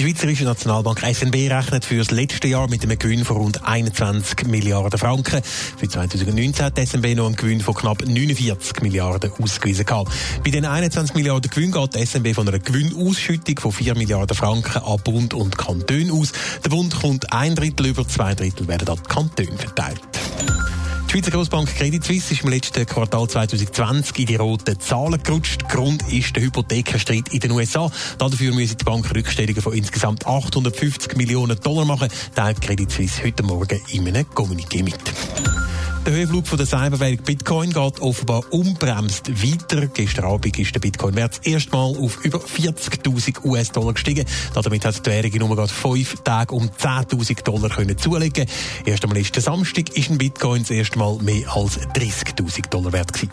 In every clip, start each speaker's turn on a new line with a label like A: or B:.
A: Die Schweizerische Nationalbank SNB rechnet für das letzte Jahr mit einem Gewinn von rund 21 Milliarden Franken. Für 2019 hat die SNB noch einen Gewinn von knapp 49 Milliarden ausgewiesen. Gehabt. Bei den 21 Milliarden Gewinn geht die SNB von einer Gewinnausschüttung von 4 Milliarden Franken an Bund und Kanton aus. Der Bund kommt ein Drittel über, zwei Drittel werden an die Kantone verteilt. Die Schweizer Grossbank Credit Suisse ist im letzten Quartal 2020 in die roten Zahlen gerutscht. Grund ist der Hypothekenstreit in den USA. Dafür müssen die Bank Rückstellungen von insgesamt 850 Millionen Dollar machen, teilt Credit Suisse heute Morgen in einem Kommuniqué mit. Der Höhenflug von der Cyberwährung Bitcoin geht offenbar unbremst weiter. Gestern Abend ist der Bitcoin-Wert erstmal auf über 40.000 US-Dollar gestiegen. Damit hat die Währung nur gerade fünf Tage um 10.000 Dollar können zulegen. Erst einmal ist Samstag ist ein Bitcoin das erste Mal mehr als 30.000 Dollar wert gewesen.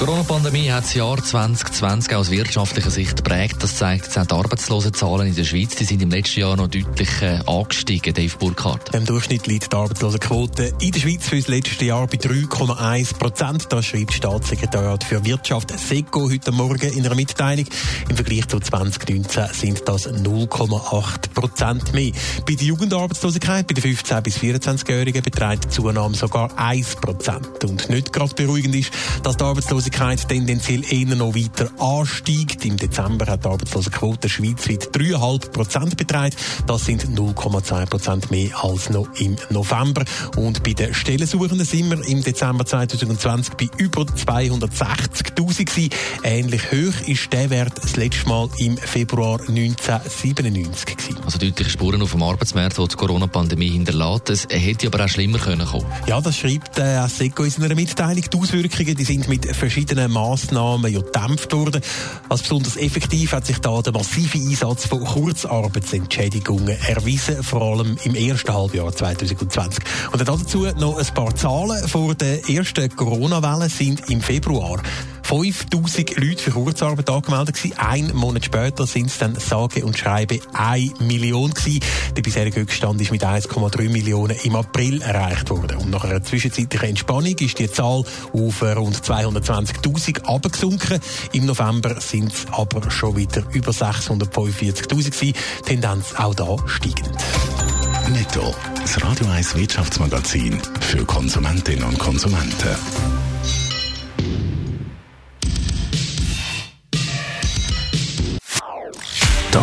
B: Die Corona-Pandemie hat das Jahr 2020 aus wirtschaftlicher Sicht geprägt. Das zeigt jetzt auch die Arbeitslosenzahlen in der Schweiz. Die sind im letzten Jahr noch deutlich äh, angestiegen, Dave Burkhardt.
A: Im Durchschnitt liegt die Arbeitslosenquote in der Schweiz für das letzte Jahr bei 3,1 Prozent. Das schreibt Staatssekretariat für Wirtschaft SECO heute Morgen in einer Mitteilung. Im Vergleich zu 2019 sind das 0,8 Prozent mehr. Bei der Jugendarbeitslosigkeit bei den 15- bis 24-Jährigen beträgt die Zunahme sogar 1 Prozent. Und nicht gerade beruhigend ist, dass die Arbeitslosigkeit tendenziell eher noch weiter ansteigt. Im Dezember hat die Arbeitslosenquote schweizweit 3,5 Prozent beträgt. Das sind 0,2 Prozent mehr als noch im November. Und bei den Stellensuchenden sind wir im Dezember 2020 bei über 260.000 gewesen. Ähnlich hoch ist der Wert das letzte Mal im Februar 1997 gewesen.
B: Also deutliche Spuren auf dem Arbeitsmarkt, die die Corona-Pandemie hinterlässt. Es hätte aber auch schlimmer können kommen.
A: Ja, das schreibt äh, ASECO in einer Mitteilung. Die Auswirkungen die sind mit verschiedenen Massnahmen ja gedämpft worden. Als besonders effektiv hat sich da der massive Einsatz von Kurzarbeitsentschädigungen erwiesen, vor allem im ersten Halbjahr 2020. Und dazu noch ein paar Zahlen. Vor der ersten Corona-Welle sind im Februar 5000 Leute für Kurzarbeit angemeldet gewesen. Ein Monat später sind es dann sage und schreibe 1 Million gewesen. Der bisherige Höchststand ist mit 1,3 Millionen im April erreicht worden. Und nach einer zwischenzeitlichen Entspannung ist die Zahl auf rund 220.000 abgesunken. Im November sind es aber schon wieder über 645.000 gewesen. Tendenz auch da steigend.
C: Netto. Das Radio 1 Wirtschaftsmagazin für Konsumentinnen und Konsumenten.